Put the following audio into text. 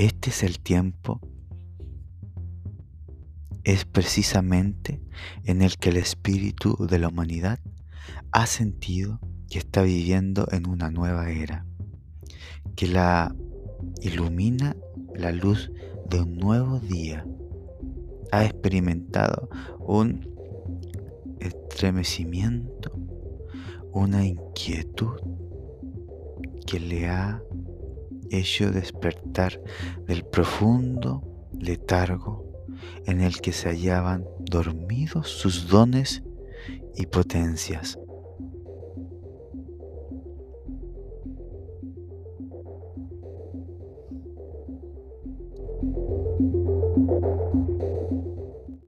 Este es el tiempo, es precisamente en el que el espíritu de la humanidad ha sentido que está viviendo en una nueva era, que la ilumina la luz de un nuevo día. Ha experimentado un estremecimiento, una inquietud que le ha hecho despertar del profundo letargo en el que se hallaban dormidos sus dones y potencias.